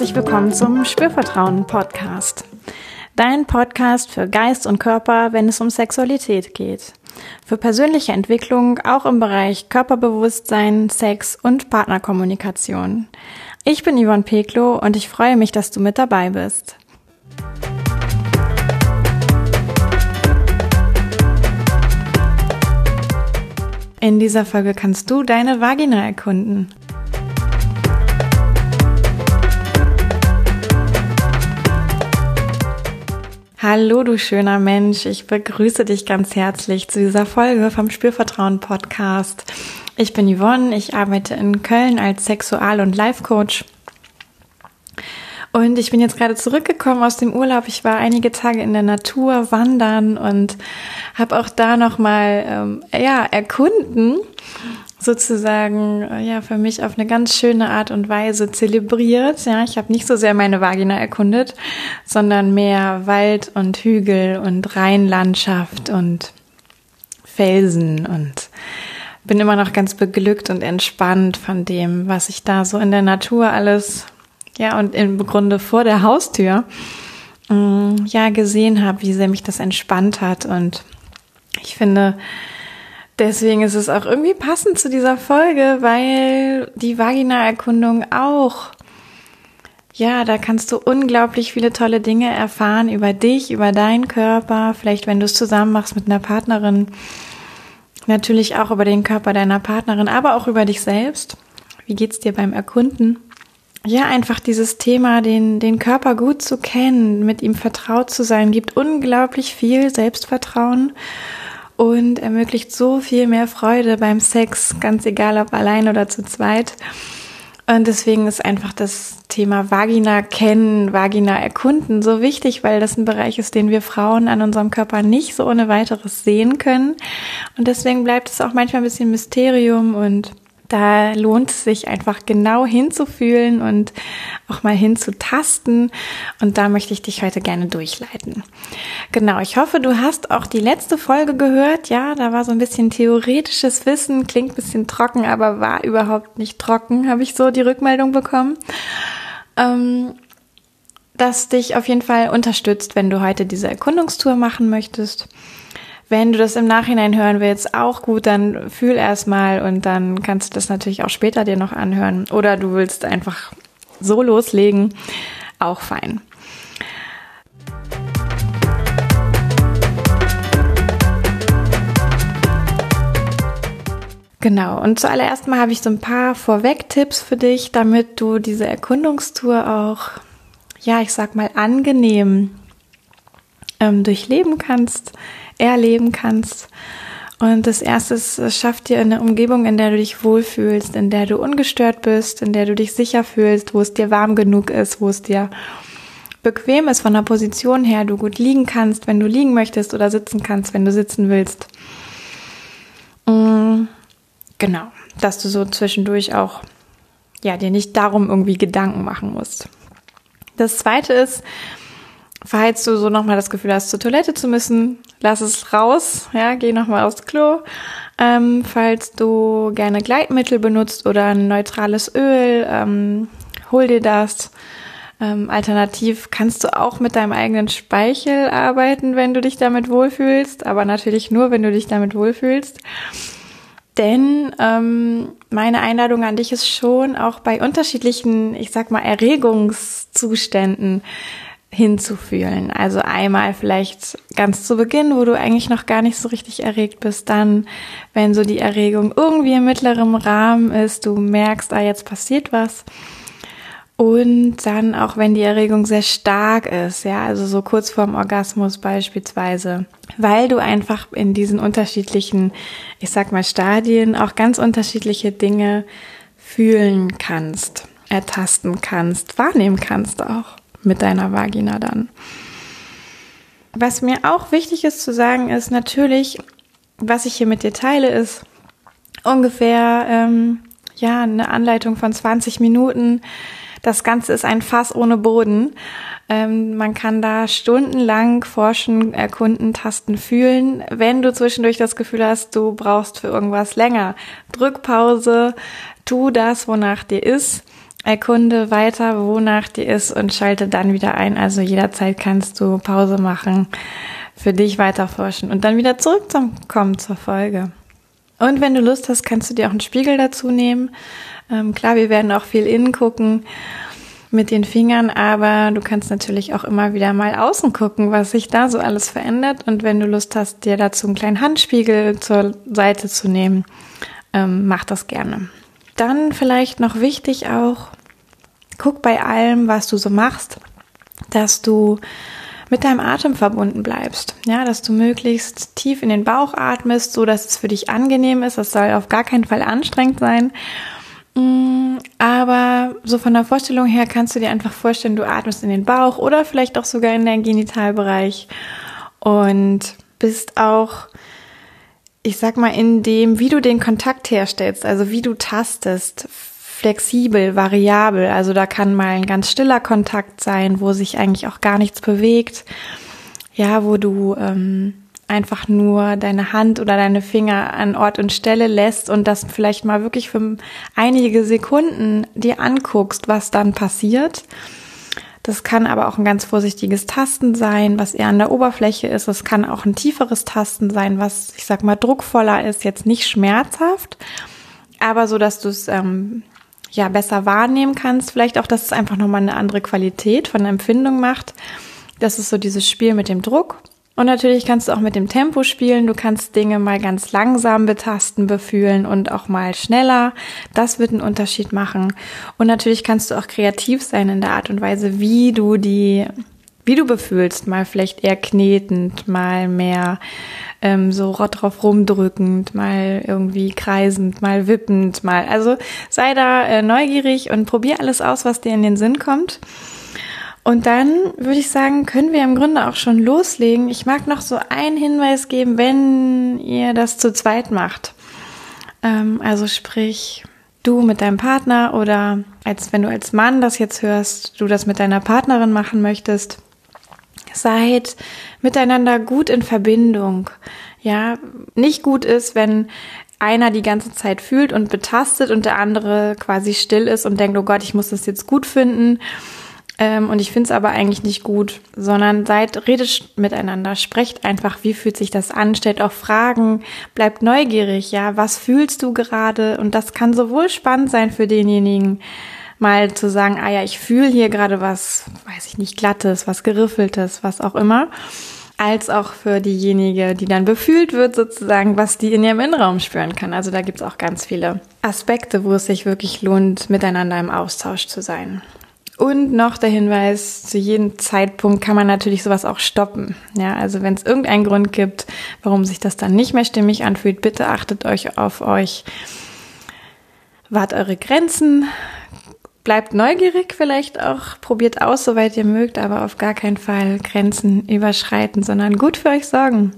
herzlich willkommen zum Spürvertrauen Podcast. Dein Podcast für Geist und Körper, wenn es um Sexualität geht. Für persönliche Entwicklung auch im Bereich Körperbewusstsein, Sex und Partnerkommunikation. Ich bin Yvonne Peklo und ich freue mich, dass du mit dabei bist. In dieser Folge kannst du deine Vagina erkunden. Hallo, du schöner Mensch. Ich begrüße dich ganz herzlich zu dieser Folge vom Spürvertrauen Podcast. Ich bin Yvonne. Ich arbeite in Köln als Sexual- und Life-Coach. Und ich bin jetzt gerade zurückgekommen aus dem Urlaub. Ich war einige Tage in der Natur wandern und habe auch da nochmal ähm, ja, erkunden, sozusagen äh, ja für mich auf eine ganz schöne Art und Weise zelebriert. Ja, ich habe nicht so sehr meine Vagina erkundet, sondern mehr Wald und Hügel und Rheinlandschaft und Felsen und bin immer noch ganz beglückt und entspannt von dem, was ich da so in der Natur alles, ja, und im Grunde vor der Haustür, mm, ja, gesehen habe, wie sehr mich das entspannt hat. Und ich finde, Deswegen ist es auch irgendwie passend zu dieser Folge, weil die Vagina-Erkundung auch, ja, da kannst du unglaublich viele tolle Dinge erfahren über dich, über deinen Körper, vielleicht wenn du es zusammen machst mit einer Partnerin, natürlich auch über den Körper deiner Partnerin, aber auch über dich selbst. Wie geht's dir beim Erkunden? Ja, einfach dieses Thema, den, den Körper gut zu kennen, mit ihm vertraut zu sein, gibt unglaublich viel Selbstvertrauen und ermöglicht so viel mehr Freude beim Sex, ganz egal ob allein oder zu zweit. Und deswegen ist einfach das Thema Vagina kennen, Vagina erkunden so wichtig, weil das ein Bereich ist, den wir Frauen an unserem Körper nicht so ohne weiteres sehen können. Und deswegen bleibt es auch manchmal ein bisschen Mysterium und da lohnt es sich einfach genau hinzufühlen und auch mal hinzutasten. Und da möchte ich dich heute gerne durchleiten. Genau, ich hoffe, du hast auch die letzte Folge gehört. Ja, da war so ein bisschen theoretisches Wissen, klingt bisschen trocken, aber war überhaupt nicht trocken, habe ich so die Rückmeldung bekommen. Ähm, das dich auf jeden Fall unterstützt, wenn du heute diese Erkundungstour machen möchtest. Wenn du das im Nachhinein hören willst, auch gut, dann fühl erstmal und dann kannst du das natürlich auch später dir noch anhören. Oder du willst einfach so loslegen, auch fein. Genau, und zuallererst mal habe ich so ein paar Vorweg-Tipps für dich, damit du diese Erkundungstour auch, ja, ich sag mal, angenehm ähm, durchleben kannst, erleben kannst. Und das erste ist, es schafft dir eine Umgebung, in der du dich wohlfühlst, in der du ungestört bist, in der du dich sicher fühlst, wo es dir warm genug ist, wo es dir bequem ist von der Position her, du gut liegen kannst, wenn du liegen möchtest oder sitzen kannst, wenn du sitzen willst. Mm, genau, dass du so zwischendurch auch, ja, dir nicht darum irgendwie Gedanken machen musst. Das zweite ist, falls du so nochmal das Gefühl hast, zur Toilette zu müssen, lass es raus, ja, geh nochmal aufs Klo. Ähm, falls du gerne Gleitmittel benutzt oder ein neutrales Öl, ähm, hol dir das. Ähm, alternativ kannst du auch mit deinem eigenen Speichel arbeiten, wenn du dich damit wohlfühlst, aber natürlich nur, wenn du dich damit wohlfühlst. Denn ähm, meine Einladung an dich ist schon auch bei unterschiedlichen, ich sag mal, Erregungszuständen hinzufühlen. Also einmal vielleicht ganz zu Beginn, wo du eigentlich noch gar nicht so richtig erregt bist, dann, wenn so die Erregung irgendwie im mittleren Rahmen ist, du merkst, ah, jetzt passiert was. Und dann auch, wenn die Erregung sehr stark ist, ja, also so kurz vorm Orgasmus beispielsweise, weil du einfach in diesen unterschiedlichen, ich sag mal, Stadien auch ganz unterschiedliche Dinge fühlen kannst, ertasten kannst, wahrnehmen kannst auch mit deiner Vagina dann. Was mir auch wichtig ist zu sagen, ist natürlich, was ich hier mit dir teile, ist ungefähr ähm, ja eine Anleitung von 20 Minuten. Das Ganze ist ein Fass ohne Boden. Ähm, man kann da stundenlang forschen, erkunden, tasten, fühlen. Wenn du zwischendurch das Gefühl hast, du brauchst für irgendwas länger, drück Pause, tu das, wonach dir ist erkunde weiter, wonach dir ist und schalte dann wieder ein. Also jederzeit kannst du Pause machen, für dich weiterforschen und dann wieder zurückkommen zur Folge. Und wenn du Lust hast, kannst du dir auch einen Spiegel dazu nehmen. Ähm, klar, wir werden auch viel innen gucken mit den Fingern, aber du kannst natürlich auch immer wieder mal außen gucken, was sich da so alles verändert. Und wenn du Lust hast, dir dazu einen kleinen Handspiegel zur Seite zu nehmen, ähm, mach das gerne. Dann vielleicht noch wichtig auch, guck bei allem, was du so machst, dass du mit deinem Atem verbunden bleibst. Ja, dass du möglichst tief in den Bauch atmest, so dass es für dich angenehm ist. Das soll auf gar keinen Fall anstrengend sein. Mm, aber so von der Vorstellung her kannst du dir einfach vorstellen, du atmest in den Bauch oder vielleicht auch sogar in deinen Genitalbereich und bist auch, ich sag mal, in dem, wie du den Kontakt herstellst, also wie du tastest, flexibel, variabel. Also da kann mal ein ganz stiller Kontakt sein, wo sich eigentlich auch gar nichts bewegt. Ja, wo du ähm, einfach nur deine Hand oder deine Finger an Ort und Stelle lässt und das vielleicht mal wirklich für einige Sekunden dir anguckst, was dann passiert. Das kann aber auch ein ganz vorsichtiges Tasten sein, was eher an der Oberfläche ist. Es kann auch ein tieferes Tasten sein, was, ich sag mal, druckvoller ist, jetzt nicht schmerzhaft, aber so, dass du es ähm, ja besser wahrnehmen kannst. Vielleicht auch, dass es einfach nochmal eine andere Qualität von Empfindung macht. Das ist so dieses Spiel mit dem Druck. Und natürlich kannst du auch mit dem Tempo spielen. Du kannst Dinge mal ganz langsam betasten, befühlen und auch mal schneller. Das wird einen Unterschied machen. Und natürlich kannst du auch kreativ sein in der Art und Weise, wie du die, wie du befühlst. Mal vielleicht eher knetend, mal mehr ähm, so drauf rumdrückend, mal irgendwie kreisend, mal wippend, mal. Also sei da äh, neugierig und probier alles aus, was dir in den Sinn kommt. Und dann würde ich sagen, können wir im Grunde auch schon loslegen. Ich mag noch so einen Hinweis geben, wenn ihr das zu zweit macht. Ähm, also sprich, du mit deinem Partner oder als wenn du als Mann das jetzt hörst, du das mit deiner Partnerin machen möchtest Seid miteinander gut in Verbindung. Ja, nicht gut ist, wenn einer die ganze Zeit fühlt und betastet und der andere quasi still ist und denkt, oh Gott, ich muss das jetzt gut finden. Ähm, und ich finde es aber eigentlich nicht gut, sondern seid, redet miteinander, sprecht einfach, wie fühlt sich das an, stellt auch Fragen, bleibt neugierig, ja, was fühlst du gerade? Und das kann sowohl spannend sein für denjenigen, mal zu sagen, ah ja, ich fühle hier gerade was, weiß ich nicht, glattes, was geriffeltes, was auch immer, als auch für diejenige, die dann befühlt wird, sozusagen, was die in ihrem Innenraum spüren kann. Also da gibt's auch ganz viele Aspekte, wo es sich wirklich lohnt, miteinander im Austausch zu sein. Und noch der Hinweis, zu jedem Zeitpunkt kann man natürlich sowas auch stoppen. Ja, also wenn es irgendeinen Grund gibt, warum sich das dann nicht mehr stimmig anfühlt, bitte achtet euch auf euch. Wart eure Grenzen, bleibt neugierig vielleicht auch, probiert aus, soweit ihr mögt, aber auf gar keinen Fall Grenzen überschreiten, sondern gut für euch sorgen.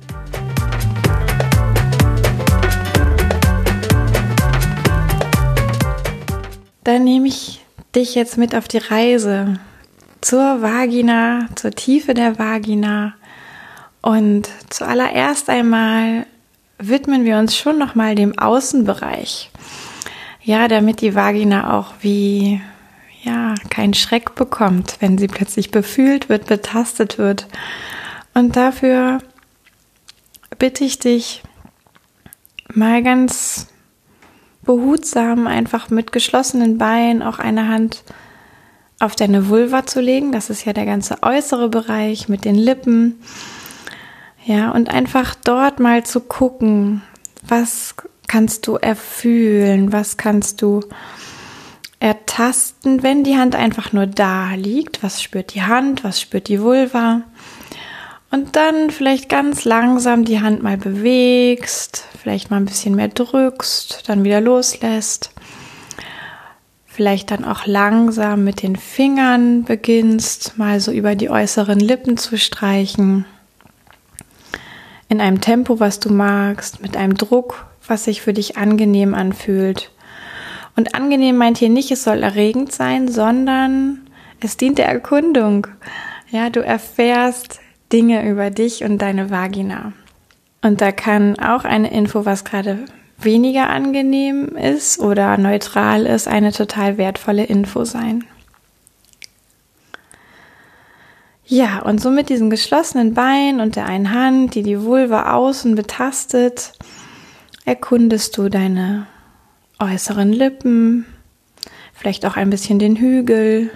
Dann nehme ich dich jetzt mit auf die Reise zur Vagina, zur Tiefe der Vagina. Und zuallererst einmal widmen wir uns schon nochmal dem Außenbereich. Ja, damit die Vagina auch wie ja, keinen Schreck bekommt, wenn sie plötzlich befühlt wird, betastet wird. Und dafür bitte ich dich, mal ganz behutsam einfach mit geschlossenen Beinen auch eine Hand auf deine Vulva zu legen. Das ist ja der ganze äußere Bereich mit den Lippen. Ja, und einfach dort mal zu gucken, was kannst du erfühlen, was kannst du ertasten, wenn die Hand einfach nur da liegt. Was spürt die Hand? Was spürt die Vulva? Und dann vielleicht ganz langsam die Hand mal bewegst, vielleicht mal ein bisschen mehr drückst, dann wieder loslässt. Vielleicht dann auch langsam mit den Fingern beginnst, mal so über die äußeren Lippen zu streichen. In einem Tempo, was du magst, mit einem Druck, was sich für dich angenehm anfühlt. Und angenehm meint hier nicht, es soll erregend sein, sondern es dient der Erkundung. Ja, du erfährst Dinge über dich und deine Vagina. Und da kann auch eine Info, was gerade weniger angenehm ist oder neutral ist, eine total wertvolle Info sein. Ja, und so mit diesem geschlossenen Bein und der einen Hand, die die Vulva außen betastet, erkundest du deine äußeren Lippen, vielleicht auch ein bisschen den Hügel.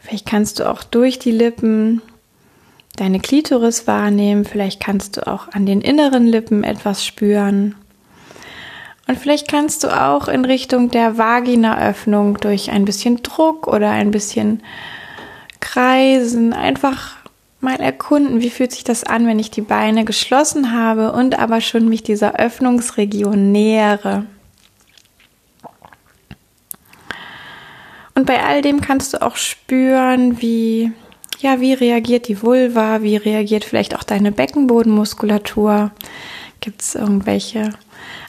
Vielleicht kannst du auch durch die Lippen deine Klitoris wahrnehmen, vielleicht kannst du auch an den inneren Lippen etwas spüren. Und vielleicht kannst du auch in Richtung der Vaginaöffnung durch ein bisschen Druck oder ein bisschen Kreisen einfach mal erkunden, wie fühlt sich das an, wenn ich die Beine geschlossen habe und aber schon mich dieser Öffnungsregion nähere. Und bei all dem kannst du auch spüren, wie ja, wie reagiert die Vulva, wie reagiert vielleicht auch deine Beckenbodenmuskulatur? Gibt es irgendwelche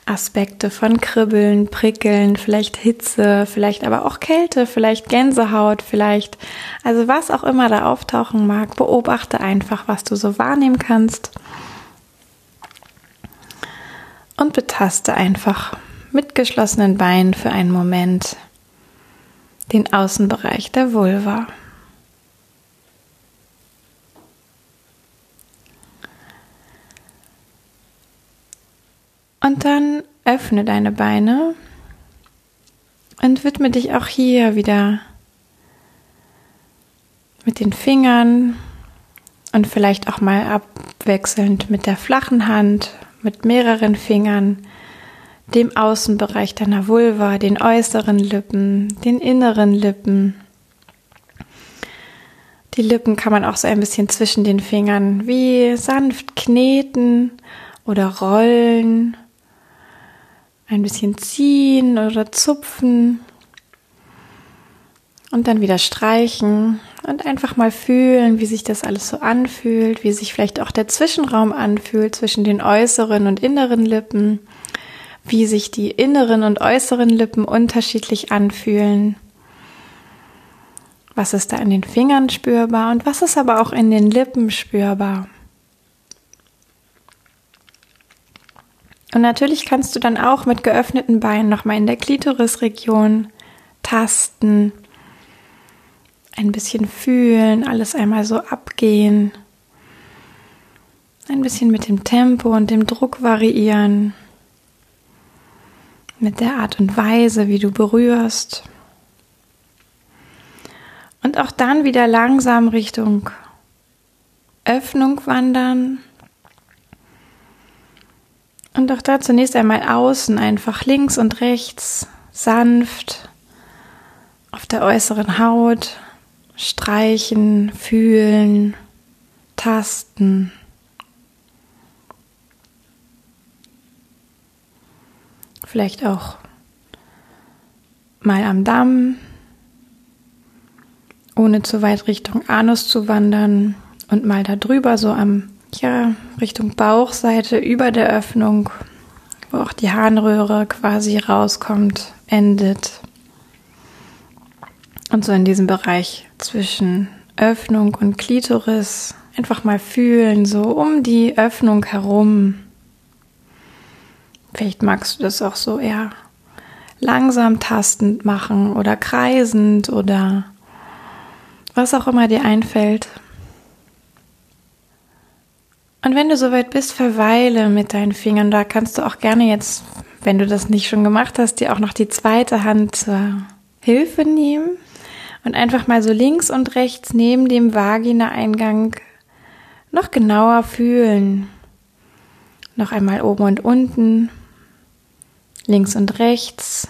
Aspekte von Kribbeln, Prickeln, vielleicht Hitze, vielleicht aber auch Kälte, vielleicht Gänsehaut, vielleicht, also was auch immer da auftauchen mag, beobachte einfach, was du so wahrnehmen kannst und betaste einfach mit geschlossenen Beinen für einen Moment den Außenbereich der Vulva. Und dann öffne deine Beine und widme dich auch hier wieder mit den Fingern und vielleicht auch mal abwechselnd mit der flachen Hand, mit mehreren Fingern, dem Außenbereich deiner Vulva, den äußeren Lippen, den inneren Lippen. Die Lippen kann man auch so ein bisschen zwischen den Fingern wie sanft kneten oder rollen ein bisschen ziehen oder zupfen und dann wieder streichen und einfach mal fühlen, wie sich das alles so anfühlt, wie sich vielleicht auch der Zwischenraum anfühlt zwischen den äußeren und inneren Lippen, wie sich die inneren und äußeren Lippen unterschiedlich anfühlen. Was ist da in den Fingern spürbar und was ist aber auch in den Lippen spürbar? Und natürlich kannst du dann auch mit geöffneten Beinen nochmal in der Klitorisregion tasten, ein bisschen fühlen, alles einmal so abgehen, ein bisschen mit dem Tempo und dem Druck variieren, mit der Art und Weise, wie du berührst. Und auch dann wieder langsam Richtung Öffnung wandern und auch da zunächst einmal außen, einfach links und rechts, sanft auf der äußeren Haut streichen, fühlen, tasten. Vielleicht auch mal am Damm, ohne zu weit Richtung Anus zu wandern und mal da drüber so am ja, Richtung Bauchseite über der Öffnung, wo auch die Harnröhre quasi rauskommt, endet. Und so in diesem Bereich zwischen Öffnung und Klitoris einfach mal fühlen, so um die Öffnung herum. Vielleicht magst du das auch so eher langsam tastend machen oder kreisend oder was auch immer dir einfällt. Und wenn du soweit bist, verweile mit deinen Fingern. Da kannst du auch gerne jetzt, wenn du das nicht schon gemacht hast, dir auch noch die zweite Hand zur Hilfe nehmen und einfach mal so links und rechts neben dem Vagina-Eingang noch genauer fühlen. Noch einmal oben und unten, links und rechts,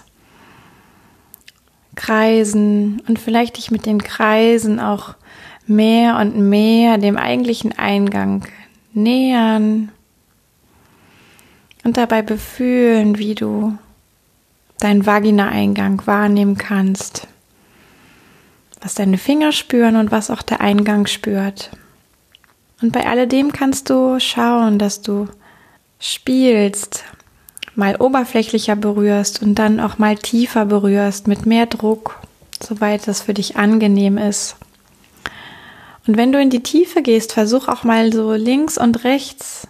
kreisen und vielleicht dich mit den Kreisen auch mehr und mehr dem eigentlichen Eingang nähern und dabei befühlen, wie du deinen Vagina-Eingang wahrnehmen kannst, was deine Finger spüren und was auch der Eingang spürt. Und bei alledem kannst du schauen, dass du spielst, mal oberflächlicher berührst und dann auch mal tiefer berührst mit mehr Druck, soweit das für dich angenehm ist. Und wenn du in die Tiefe gehst, versuch auch mal so links und rechts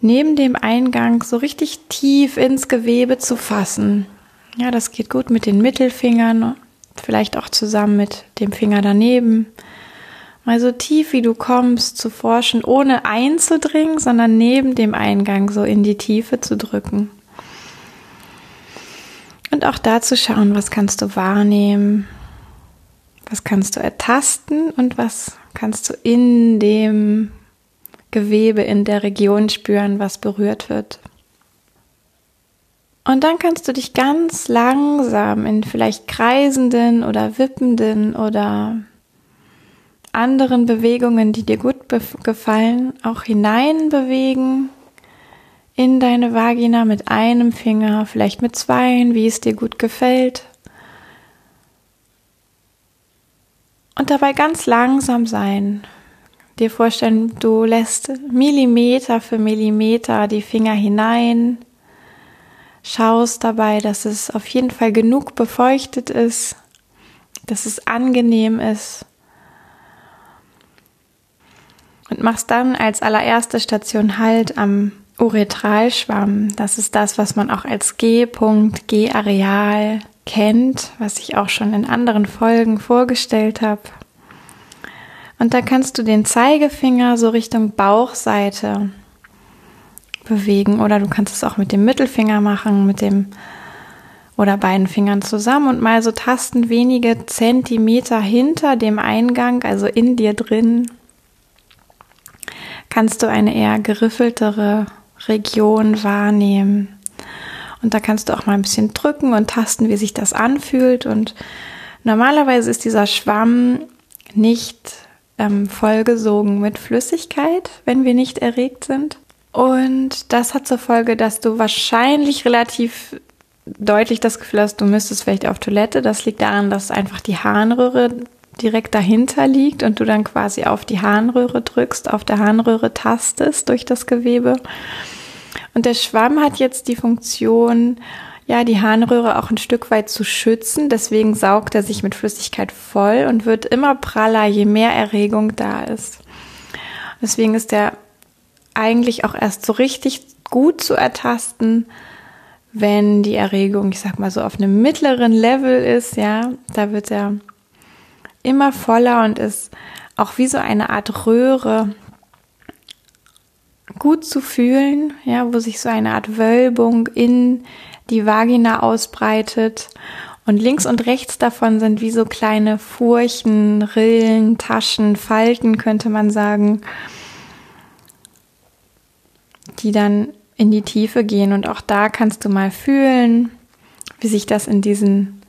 neben dem Eingang so richtig tief ins Gewebe zu fassen. Ja, das geht gut mit den Mittelfingern, vielleicht auch zusammen mit dem Finger daneben. Mal so tief wie du kommst zu forschen, ohne einzudringen, sondern neben dem Eingang so in die Tiefe zu drücken. Und auch da zu schauen, was kannst du wahrnehmen, was kannst du ertasten und was kannst du in dem Gewebe, in der Region spüren, was berührt wird. Und dann kannst du dich ganz langsam in vielleicht kreisenden oder wippenden oder anderen Bewegungen, die dir gut gefallen, auch hineinbewegen in deine Vagina mit einem Finger, vielleicht mit zweien, wie es dir gut gefällt. Und dabei ganz langsam sein. Dir vorstellen, du lässt Millimeter für Millimeter die Finger hinein, schaust dabei, dass es auf jeden Fall genug befeuchtet ist, dass es angenehm ist und machst dann als allererste Station Halt am Uretralschwamm. Das ist das, was man auch als G-Punkt, G-Areal kennt, was ich auch schon in anderen Folgen vorgestellt habe. Und da kannst du den Zeigefinger so Richtung Bauchseite bewegen oder du kannst es auch mit dem Mittelfinger machen, mit dem oder beiden Fingern zusammen und mal so tasten wenige Zentimeter hinter dem Eingang, also in dir drin, kannst du eine eher geriffeltere Region wahrnehmen. Und da kannst du auch mal ein bisschen drücken und tasten, wie sich das anfühlt. Und normalerweise ist dieser Schwamm nicht ähm, vollgesogen mit Flüssigkeit, wenn wir nicht erregt sind. Und das hat zur Folge, dass du wahrscheinlich relativ deutlich das Gefühl hast, du müsstest vielleicht auf Toilette. Das liegt daran, dass einfach die Harnröhre direkt dahinter liegt und du dann quasi auf die Harnröhre drückst, auf der Harnröhre tastest durch das Gewebe. Und der Schwamm hat jetzt die Funktion, ja, die Harnröhre auch ein Stück weit zu schützen. Deswegen saugt er sich mit Flüssigkeit voll und wird immer praller, je mehr Erregung da ist. Deswegen ist er eigentlich auch erst so richtig gut zu ertasten, wenn die Erregung, ich sag mal so auf einem mittleren Level ist, ja, da wird er immer voller und ist auch wie so eine Art Röhre gut zu fühlen, ja, wo sich so eine Art Wölbung in die Vagina ausbreitet. Und links und rechts davon sind wie so kleine Furchen, Rillen, Taschen, Falten, könnte man sagen, die dann in die Tiefe gehen. Und auch da kannst du mal fühlen, wie sich das in diesen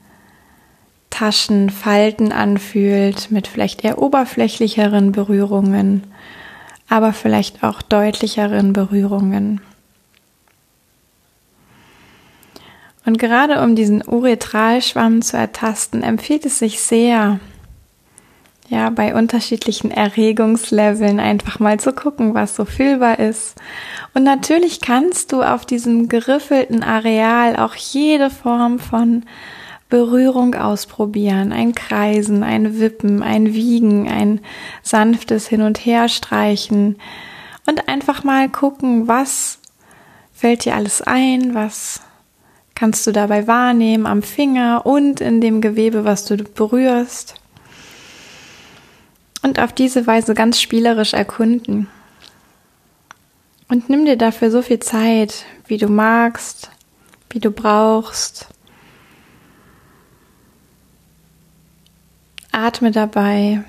Taschenfalten anfühlt, mit vielleicht eher oberflächlicheren Berührungen, aber vielleicht auch deutlicheren Berührungen. Und gerade um diesen Uretralschwamm zu ertasten, empfiehlt es sich sehr, ja, bei unterschiedlichen Erregungsleveln einfach mal zu gucken, was so fühlbar ist. Und natürlich kannst du auf diesem geriffelten Areal auch jede Form von Berührung ausprobieren, ein Kreisen, ein Wippen, ein Wiegen, ein sanftes Hin- und Herstreichen und einfach mal gucken, was fällt dir alles ein, was kannst du dabei wahrnehmen am Finger und in dem Gewebe, was du berührst. Und auf diese Weise ganz spielerisch erkunden. Und nimm dir dafür so viel Zeit, wie du magst, wie du brauchst. Atme dabei.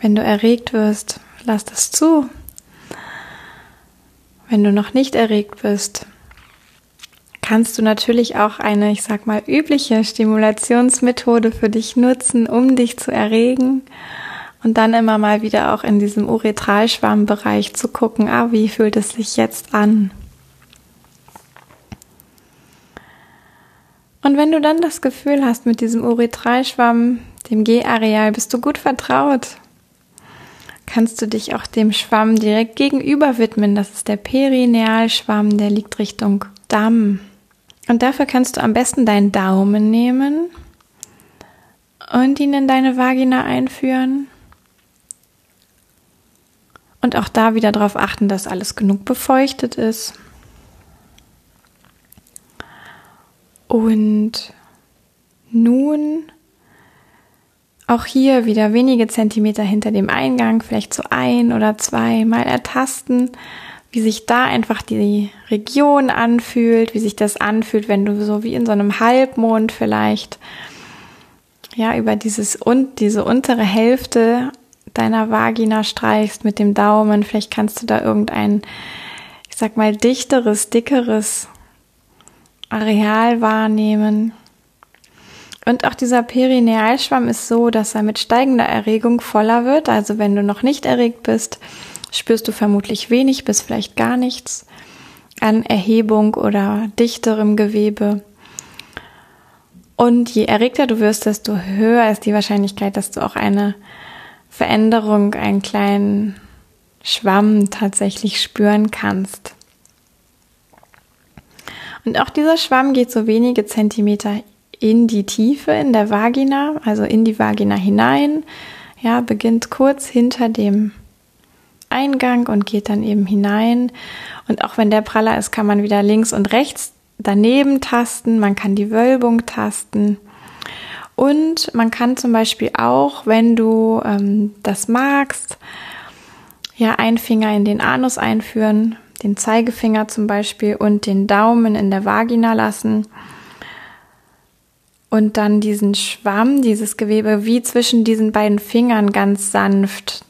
Wenn du erregt wirst, lass das zu. Wenn du noch nicht erregt bist, kannst du natürlich auch eine, ich sag mal, übliche Stimulationsmethode für dich nutzen, um dich zu erregen und dann immer mal wieder auch in diesem Uretralschwammbereich zu gucken, ah, wie fühlt es sich jetzt an? Und wenn du dann das Gefühl hast, mit diesem Uretralschwamm dem G-Areal bist du gut vertraut. Kannst du dich auch dem Schwamm direkt gegenüber widmen. Das ist der Perinealschwamm, der liegt Richtung Damm. Und dafür kannst du am besten deinen Daumen nehmen und ihn in deine Vagina einführen. Und auch da wieder darauf achten, dass alles genug befeuchtet ist. Und nun auch hier wieder wenige Zentimeter hinter dem Eingang, vielleicht so ein oder zwei Mal ertasten, wie sich da einfach die Region anfühlt, wie sich das anfühlt, wenn du so wie in so einem Halbmond vielleicht ja über dieses und diese untere Hälfte deiner Vagina streichst mit dem Daumen. Vielleicht kannst du da irgendein, ich sag mal, dichteres, dickeres Areal wahrnehmen. Und auch dieser Perinealschwamm ist so, dass er mit steigender Erregung voller wird. Also wenn du noch nicht erregt bist, spürst du vermutlich wenig bis vielleicht gar nichts an Erhebung oder dichterem Gewebe. Und je erregter du wirst, desto höher ist die Wahrscheinlichkeit, dass du auch eine Veränderung, einen kleinen Schwamm tatsächlich spüren kannst. Und auch dieser Schwamm geht so wenige Zentimeter in die Tiefe in der Vagina, also in die Vagina hinein. Ja, beginnt kurz hinter dem Eingang und geht dann eben hinein. Und auch wenn der praller ist, kann man wieder links und rechts daneben tasten. Man kann die Wölbung tasten. Und man kann zum Beispiel auch, wenn du ähm, das magst, ja, einen Finger in den Anus einführen, den Zeigefinger zum Beispiel und den Daumen in der Vagina lassen und dann diesen Schwamm, dieses Gewebe wie zwischen diesen beiden Fingern ganz sanft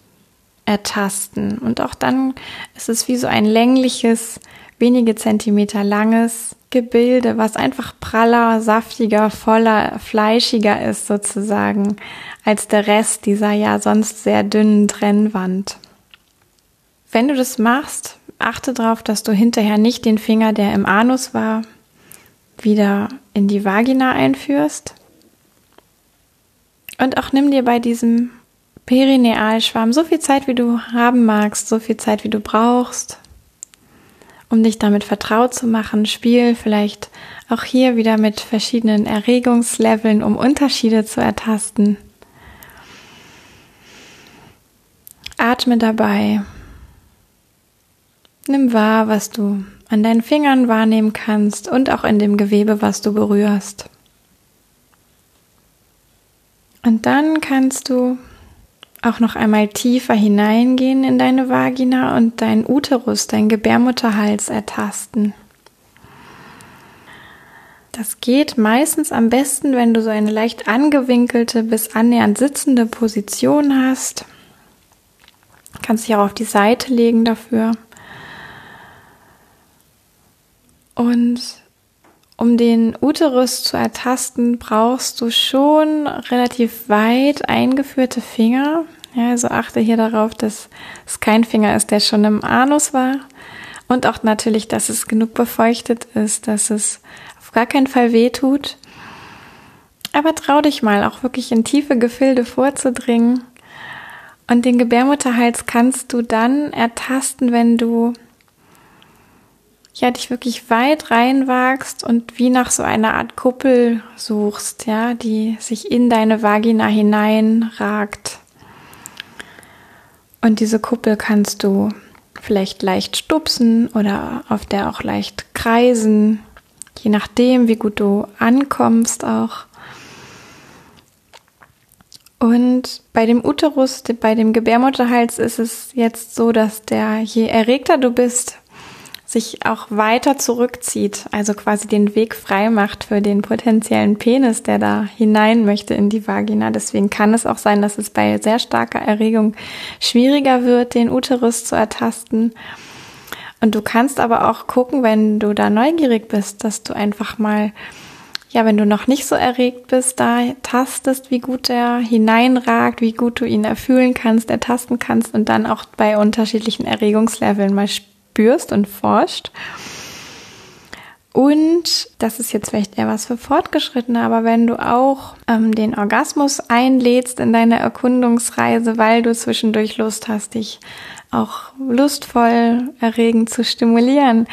ertasten. Und auch dann ist es wie so ein längliches, wenige Zentimeter langes Gebilde, was einfach praller, saftiger, voller, fleischiger ist sozusagen als der Rest dieser ja sonst sehr dünnen Trennwand. Wenn du das machst, achte darauf, dass du hinterher nicht den Finger, der im Anus war, wieder in die Vagina einführst. Und auch nimm dir bei diesem Perinealschwamm so viel Zeit, wie du haben magst, so viel Zeit, wie du brauchst, um dich damit vertraut zu machen. Spiel vielleicht auch hier wieder mit verschiedenen Erregungsleveln, um Unterschiede zu ertasten. Atme dabei. Nimm wahr, was du an deinen Fingern wahrnehmen kannst und auch in dem Gewebe, was du berührst. Und dann kannst du auch noch einmal tiefer hineingehen in deine Vagina und deinen Uterus, deinen Gebärmutterhals ertasten. Das geht meistens am besten, wenn du so eine leicht angewinkelte bis annähernd sitzende Position hast. Kannst dich auch auf die Seite legen dafür. Und um den Uterus zu ertasten, brauchst du schon relativ weit eingeführte Finger. Ja, also achte hier darauf, dass es kein Finger ist, der schon im Anus war. Und auch natürlich, dass es genug befeuchtet ist, dass es auf gar keinen Fall weh tut. Aber trau dich mal, auch wirklich in tiefe Gefilde vorzudringen. Und den Gebärmutterhals kannst du dann ertasten, wenn du ja, dich wirklich weit reinwagst und wie nach so einer Art Kuppel suchst, ja, die sich in deine Vagina hineinragt. Und diese Kuppel kannst du vielleicht leicht stupsen oder auf der auch leicht kreisen, je nachdem, wie gut du ankommst auch. Und bei dem Uterus, bei dem Gebärmutterhals ist es jetzt so, dass der, je erregter du bist, sich auch weiter zurückzieht, also quasi den Weg frei macht für den potenziellen Penis, der da hinein möchte in die Vagina. Deswegen kann es auch sein, dass es bei sehr starker Erregung schwieriger wird, den Uterus zu ertasten. Und du kannst aber auch gucken, wenn du da neugierig bist, dass du einfach mal, ja, wenn du noch nicht so erregt bist, da tastest, wie gut er hineinragt, wie gut du ihn erfühlen kannst, ertasten kannst und dann auch bei unterschiedlichen Erregungsleveln mal spürst und forscht. Und das ist jetzt vielleicht eher was für Fortgeschrittene, aber wenn du auch ähm, den Orgasmus einlädst in deine Erkundungsreise, weil du zwischendurch Lust hast, dich auch lustvoll erregend zu stimulieren,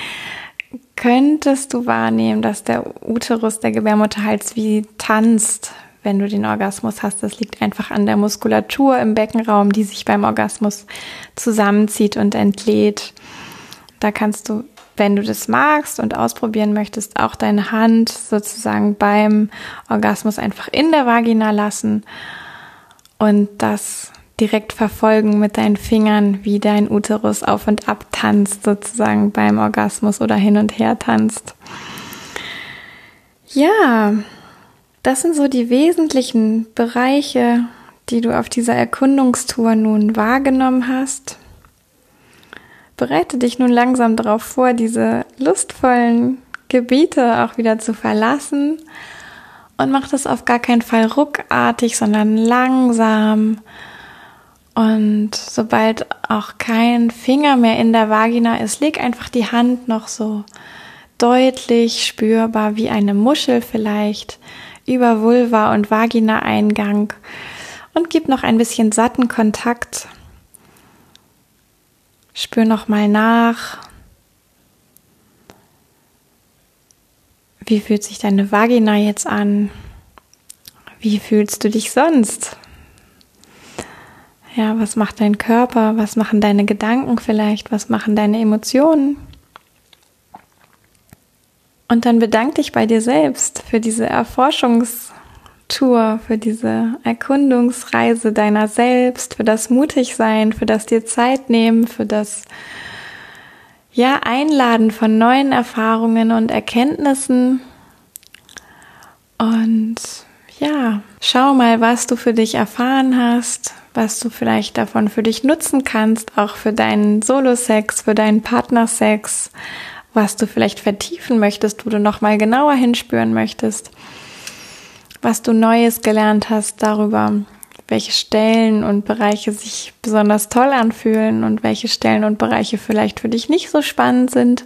könntest du wahrnehmen, dass der Uterus, der Gebärmutterhals wie tanzt, wenn du den Orgasmus hast. Das liegt einfach an der Muskulatur im Beckenraum, die sich beim Orgasmus zusammenzieht und entlädt. Da kannst du, wenn du das magst und ausprobieren möchtest, auch deine Hand sozusagen beim Orgasmus einfach in der Vagina lassen und das direkt verfolgen mit deinen Fingern, wie dein Uterus auf und ab tanzt, sozusagen beim Orgasmus oder hin und her tanzt. Ja, das sind so die wesentlichen Bereiche, die du auf dieser Erkundungstour nun wahrgenommen hast. Bereite dich nun langsam darauf vor, diese lustvollen Gebiete auch wieder zu verlassen. Und mach das auf gar keinen Fall ruckartig, sondern langsam. Und sobald auch kein Finger mehr in der Vagina ist, leg einfach die Hand noch so deutlich spürbar wie eine Muschel vielleicht über Vulva und Vagina-Eingang. Und gib noch ein bisschen satten Kontakt. Spür noch mal nach. Wie fühlt sich deine Vagina jetzt an? Wie fühlst du dich sonst? Ja, was macht dein Körper? Was machen deine Gedanken vielleicht? Was machen deine Emotionen? Und dann bedank dich bei dir selbst für diese Erforschungstour, für diese Erkundungsreise deiner selbst, für das Mutigsein, für das dir Zeit nehmen, für das ja Einladen von neuen Erfahrungen und Erkenntnissen. Und ja, schau mal, was du für dich erfahren hast, was du vielleicht davon für dich nutzen kannst, auch für deinen Solo-Sex, für deinen Partnersex, was du vielleicht vertiefen möchtest, wo du nochmal genauer hinspüren möchtest, was du Neues gelernt hast darüber, welche Stellen und Bereiche sich besonders toll anfühlen und welche Stellen und Bereiche vielleicht für dich nicht so spannend sind.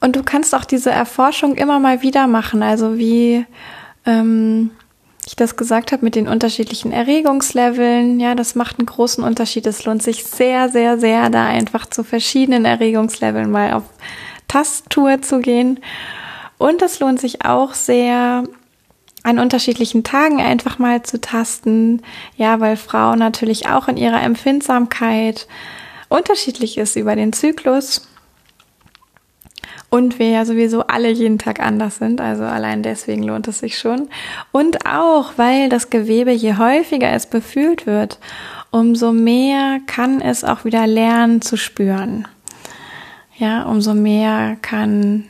Und du kannst auch diese Erforschung immer mal wieder machen, also wie ähm, ich das gesagt habe mit den unterschiedlichen Erregungsleveln. Ja, das macht einen großen Unterschied. Es lohnt sich sehr, sehr, sehr, da einfach zu verschiedenen Erregungsleveln mal auf Tasttour zu gehen. Und es lohnt sich auch sehr, an unterschiedlichen Tagen einfach mal zu tasten. Ja, weil Frauen natürlich auch in ihrer Empfindsamkeit unterschiedlich ist über den Zyklus. Und wir ja sowieso alle jeden Tag anders sind, also allein deswegen lohnt es sich schon. Und auch, weil das Gewebe, je häufiger es befühlt wird, umso mehr kann es auch wieder lernen zu spüren. Ja, umso mehr kann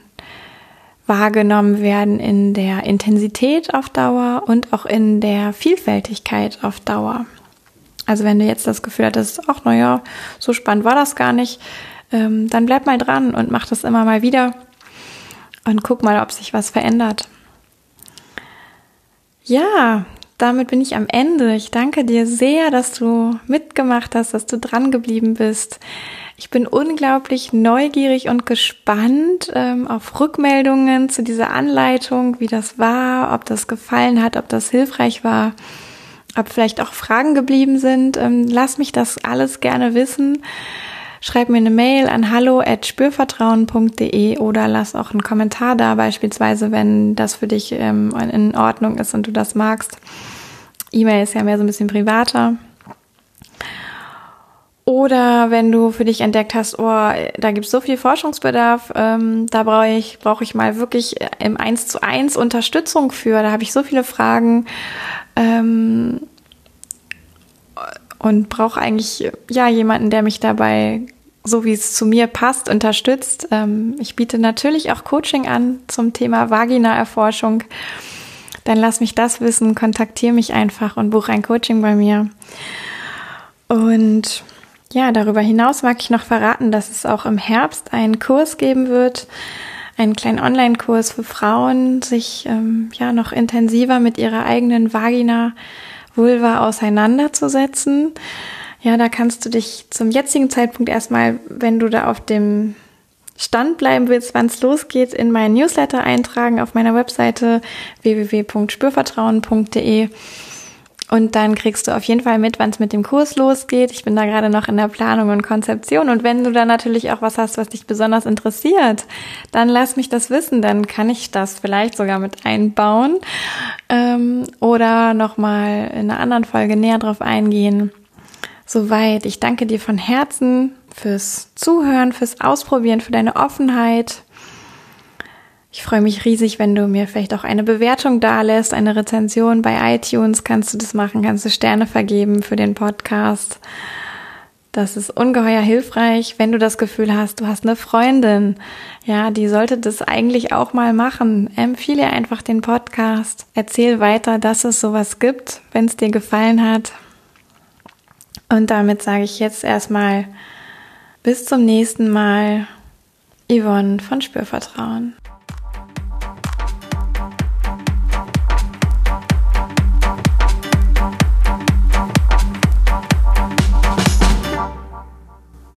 wahrgenommen werden in der Intensität auf Dauer und auch in der Vielfältigkeit auf Dauer. Also wenn du jetzt das Gefühl hattest, ach naja, so spannend war das gar nicht, ähm, dann bleib mal dran und mach das immer mal wieder und guck mal, ob sich was verändert. Ja, damit bin ich am Ende. Ich danke dir sehr, dass du mitgemacht hast, dass du dran geblieben bist. Ich bin unglaublich neugierig und gespannt ähm, auf Rückmeldungen zu dieser Anleitung, wie das war, ob das gefallen hat, ob das hilfreich war, ob vielleicht auch Fragen geblieben sind. Ähm, lass mich das alles gerne wissen. Schreib mir eine Mail an hallo@spürvertrauen.de oder lass auch einen Kommentar da, beispielsweise, wenn das für dich ähm, in Ordnung ist und du das magst. E-Mail ist ja mehr so ein bisschen privater. Oder wenn du für dich entdeckt hast, oh, da gibt es so viel Forschungsbedarf, ähm, da brauche ich, brauche ich mal wirklich im Eins zu eins Unterstützung für. Da habe ich so viele Fragen ähm, und brauche eigentlich ja jemanden, der mich dabei so wie es zu mir passt, unterstützt. Ähm, ich biete natürlich auch Coaching an zum Thema Vagina-Erforschung. Dann lass mich das wissen, kontaktiere mich einfach und buche ein Coaching bei mir. Und ja, darüber hinaus mag ich noch verraten, dass es auch im Herbst einen Kurs geben wird, einen kleinen Online-Kurs für Frauen, sich ähm, ja noch intensiver mit ihrer eigenen Vagina Vulva auseinanderzusetzen. Ja, da kannst du dich zum jetzigen Zeitpunkt erstmal, wenn du da auf dem Stand bleiben willst, wann es losgeht, in meinen Newsletter eintragen auf meiner Webseite www.spürvertrauen.de. Und dann kriegst du auf jeden Fall mit, wann es mit dem Kurs losgeht. Ich bin da gerade noch in der Planung und Konzeption. Und wenn du da natürlich auch was hast, was dich besonders interessiert, dann lass mich das wissen. Dann kann ich das vielleicht sogar mit einbauen ähm, oder nochmal in einer anderen Folge näher drauf eingehen. Soweit. Ich danke dir von Herzen fürs Zuhören, fürs Ausprobieren, für deine Offenheit. Ich freue mich riesig, wenn du mir vielleicht auch eine Bewertung dalässt, eine Rezension bei iTunes. Kannst du das machen? Kannst du Sterne vergeben für den Podcast? Das ist ungeheuer hilfreich, wenn du das Gefühl hast, du hast eine Freundin, ja, die sollte das eigentlich auch mal machen. Empfehle einfach den Podcast. Erzähl weiter, dass es sowas gibt, wenn es dir gefallen hat. Und damit sage ich jetzt erstmal bis zum nächsten Mal. Yvonne von Spürvertrauen.